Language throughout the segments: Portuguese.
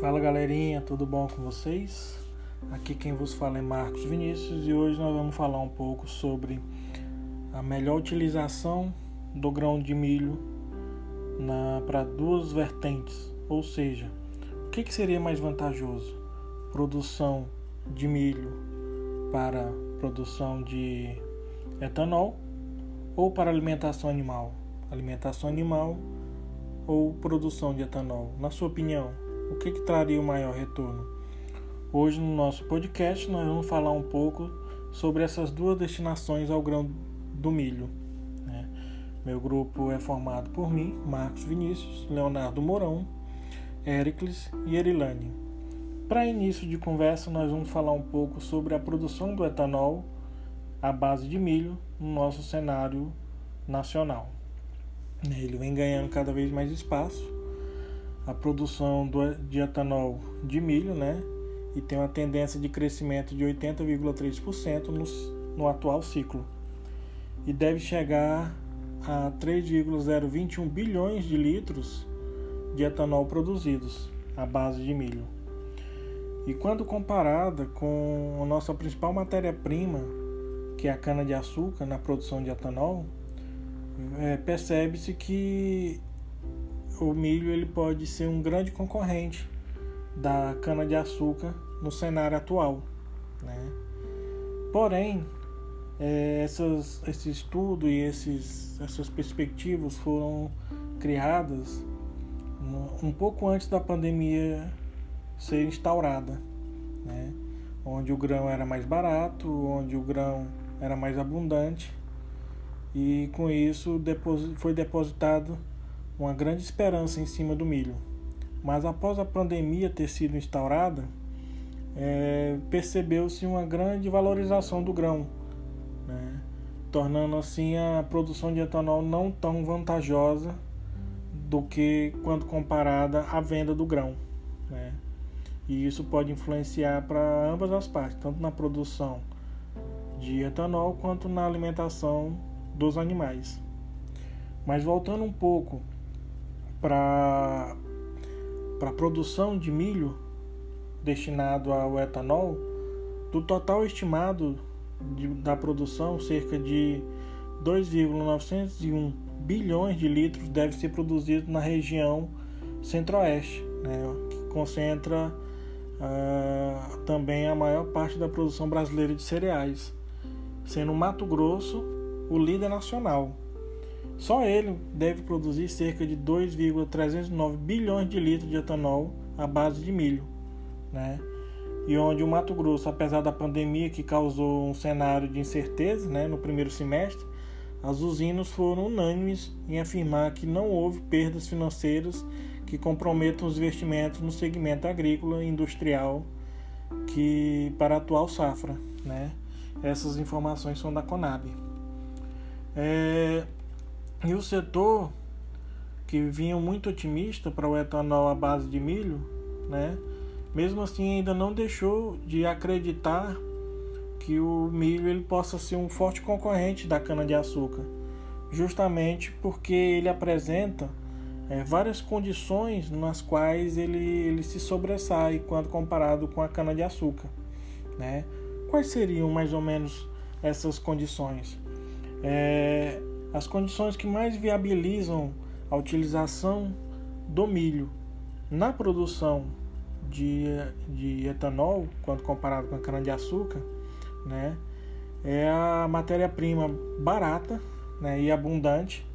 Fala galerinha, tudo bom com vocês? Aqui quem vos fala é Marcos Vinícius e hoje nós vamos falar um pouco sobre a melhor utilização do grão de milho para duas vertentes, ou seja, o que, que seria mais vantajoso? Produção de milho para produção de etanol ou para alimentação animal? Alimentação animal ou produção de etanol? Na sua opinião, o que, que traria o maior retorno? Hoje no nosso podcast nós vamos falar um pouco sobre essas duas destinações ao grão do milho. Né? Meu grupo é formado por mim, Marcos Vinícius, Leonardo Mourão, Éricles e Erilane. Para início de conversa, nós vamos falar um pouco sobre a produção do etanol à base de milho no nosso cenário nacional. Ele vem ganhando cada vez mais espaço a produção do, de etanol de milho, né? E tem uma tendência de crescimento de 80,3% no, no atual ciclo. E deve chegar a 3,021 bilhões de litros de etanol produzidos à base de milho. E quando comparada com a nossa principal matéria-prima, que é a cana-de-açúcar na produção de etanol, é, percebe-se que o milho ele pode ser um grande concorrente da cana de açúcar no cenário atual, né? Porém, é, essas, esse estudo e esses, essas perspectivas foram criadas um pouco antes da pandemia ser instaurada, né? onde o grão era mais barato, onde o grão era mais abundante e com isso foi depositado uma grande esperança em cima do milho. Mas após a pandemia ter sido instaurada, é, percebeu-se uma grande valorização do grão, né? tornando assim a produção de etanol não tão vantajosa do que quando comparada à venda do grão. Né? E isso pode influenciar para ambas as partes, tanto na produção de etanol quanto na alimentação dos animais. Mas voltando um pouco para a produção de milho destinado ao etanol, do total estimado de, da produção, cerca de 2,901 bilhões de litros deve ser produzido na região centro-oeste, né, que concentra uh, também a maior parte da produção brasileira de cereais, sendo Mato Grosso o líder nacional, só ele deve produzir cerca de 2,309 bilhões de litros de etanol à base de milho, né? E onde o Mato Grosso, apesar da pandemia que causou um cenário de incerteza, né, no primeiro semestre, as usinas foram unânimes em afirmar que não houve perdas financeiras que comprometam os investimentos no segmento agrícola e industrial que para a atual safra, né? Essas informações são da Conab. É, e o setor que vinha muito otimista para o etanol à base de milho, né? Mesmo assim ainda não deixou de acreditar que o milho ele possa ser um forte concorrente da cana de açúcar, justamente porque ele apresenta é, várias condições nas quais ele, ele se sobressai quando comparado com a cana de açúcar, né? Quais seriam mais ou menos essas condições? É, as condições que mais viabilizam a utilização do milho na produção de, de etanol, quando comparado com a cana-de-açúcar, né, é a matéria-prima barata né, e abundante,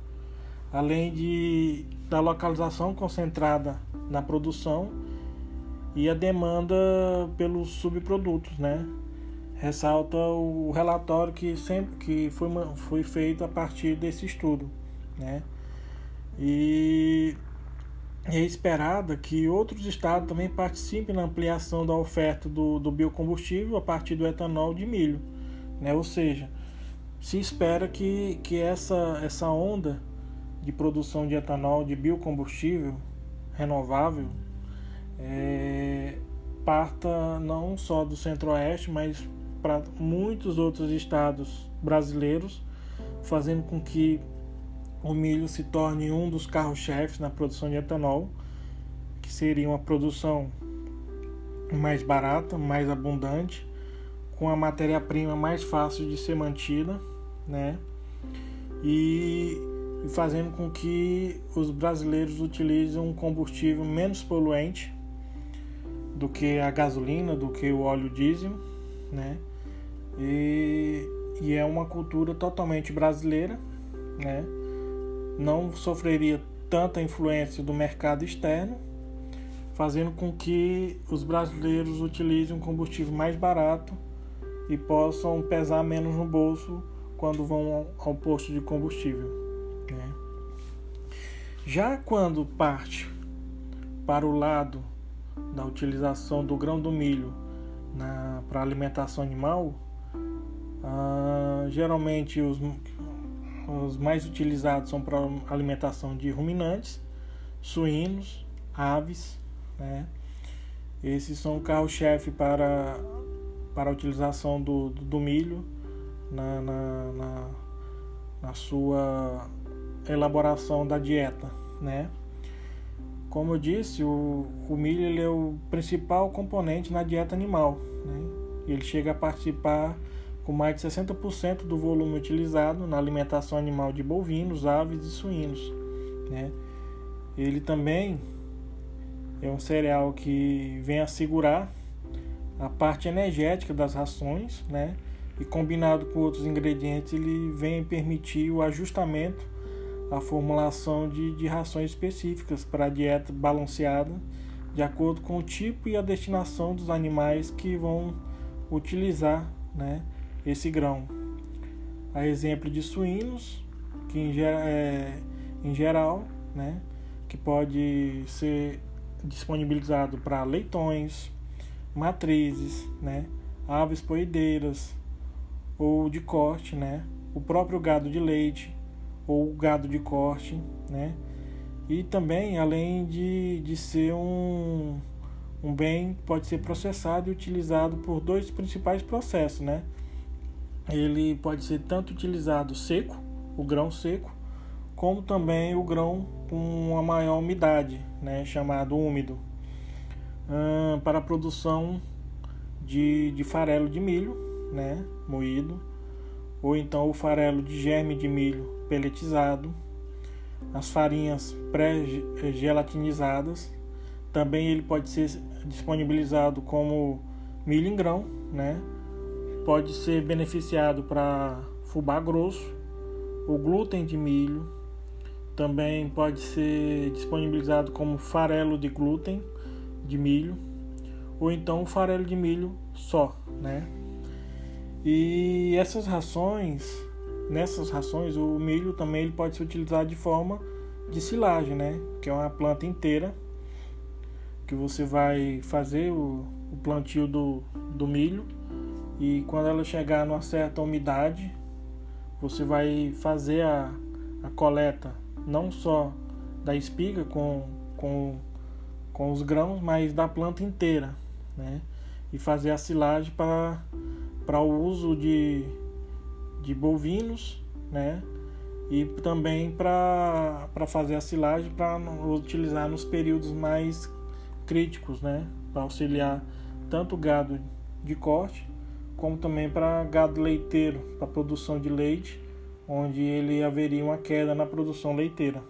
além de, da localização concentrada na produção e a demanda pelos subprodutos, né, ressalta o relatório que sempre que foi, foi feito a partir desse estudo, né? E é esperada que outros estados também participem na ampliação da oferta do, do biocombustível a partir do etanol de milho, né? Ou seja, se espera que, que essa, essa onda de produção de etanol de biocombustível renovável é, parta não só do centro-oeste, mas para muitos outros estados brasileiros, fazendo com que o milho se torne um dos carros-chefes na produção de etanol, que seria uma produção mais barata, mais abundante, com a matéria-prima mais fácil de ser mantida, né? E fazendo com que os brasileiros utilizem um combustível menos poluente do que a gasolina, do que o óleo diesel, né? E, e é uma cultura totalmente brasileira, né? Não sofreria tanta influência do mercado externo, fazendo com que os brasileiros utilizem um combustível mais barato e possam pesar menos no bolso quando vão ao posto de combustível. Né? Já quando parte para o lado da utilização do grão do milho para alimentação animal, ah, geralmente os, os mais utilizados são para alimentação de ruminantes, suínos, aves, né? Esses são o carro-chefe para, para a utilização do, do, do milho na, na, na, na, sua elaboração da dieta, né? Como eu disse, o, o milho é o principal componente na dieta animal. Né? Ele chega a participar com mais de 60% do volume utilizado na alimentação animal de bovinos, aves e suínos. Né? Ele também é um cereal que vem assegurar a parte energética das rações, né? E combinado com outros ingredientes, ele vem permitir o ajustamento a formulação de, de rações específicas para a dieta balanceada, de acordo com o tipo e a destinação dos animais que vão utilizar né, esse grão. A exemplo de suínos, que em, é, em geral, né, que pode ser disponibilizado para leitões, matrizes, né, aves poideiras ou de corte, né, o próprio gado de leite, ou gado de corte, né? E também, além de, de ser um, um bem, pode ser processado e utilizado por dois principais processos, né? Ele pode ser tanto utilizado seco, o grão seco, como também o grão com uma maior umidade, né? Chamado úmido, para a produção de, de farelo de milho, né? Moído, ou então o farelo de germe de milho peletizado, as farinhas pré-gelatinizadas. Também ele pode ser disponibilizado como milho em grão, né? Pode ser beneficiado para fubá grosso, o glúten de milho. Também pode ser disponibilizado como farelo de glúten de milho, ou então farelo de milho só, né? E essas rações nessas rações o milho também ele pode ser utilizado de forma de silagem, né? Que é uma planta inteira que você vai fazer o, o plantio do, do milho e quando ela chegar numa certa umidade você vai fazer a, a coleta não só da espiga com, com, com os grãos, mas da planta inteira, né? E fazer a silagem para, para o uso de, de bovinos, né? E também para fazer a silagem para utilizar nos períodos mais críticos, né? Para auxiliar tanto o gado de corte como também para gado leiteiro, para produção de leite, onde ele haveria uma queda na produção leiteira.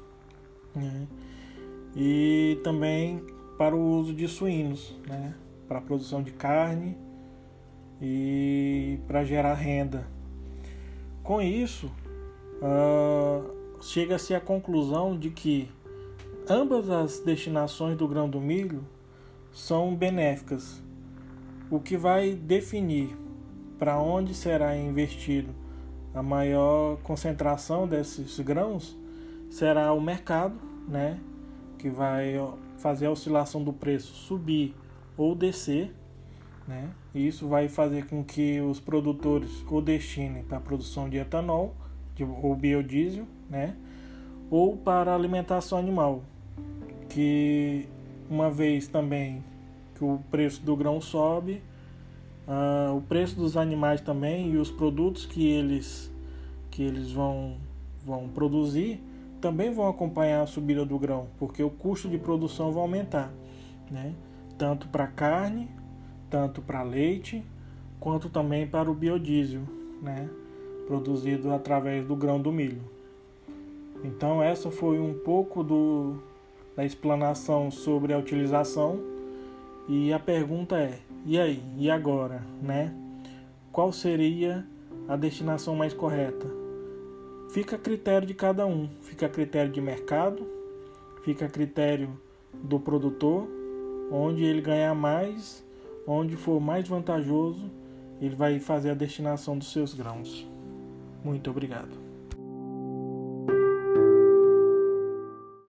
Né? E também para o uso de suínos, né? para a produção de carne e para gerar renda com isso, uh, chega-se à conclusão de que ambas as destinações do grão do milho são benéficas, o que vai definir para onde será investido a maior concentração desses grãos será o mercado, né, que vai fazer a oscilação do preço subir ou descer né? Isso vai fazer com que os produtores o destinem para a produção de etanol de, ou biodiesel, né? ou para alimentação animal, que uma vez também que o preço do grão sobe, uh, o preço dos animais também e os produtos que eles que eles vão vão produzir também vão acompanhar a subida do grão, porque o custo de produção vai aumentar, né? Tanto para carne tanto para leite quanto também para o biodiesel, né, produzido através do grão do milho. Então essa foi um pouco do, da explanação sobre a utilização e a pergunta é: e aí? E agora, né? Qual seria a destinação mais correta? Fica a critério de cada um, fica a critério de mercado, fica a critério do produtor, onde ele ganhar mais, onde for mais vantajoso, ele vai fazer a destinação dos seus grãos. Muito obrigado.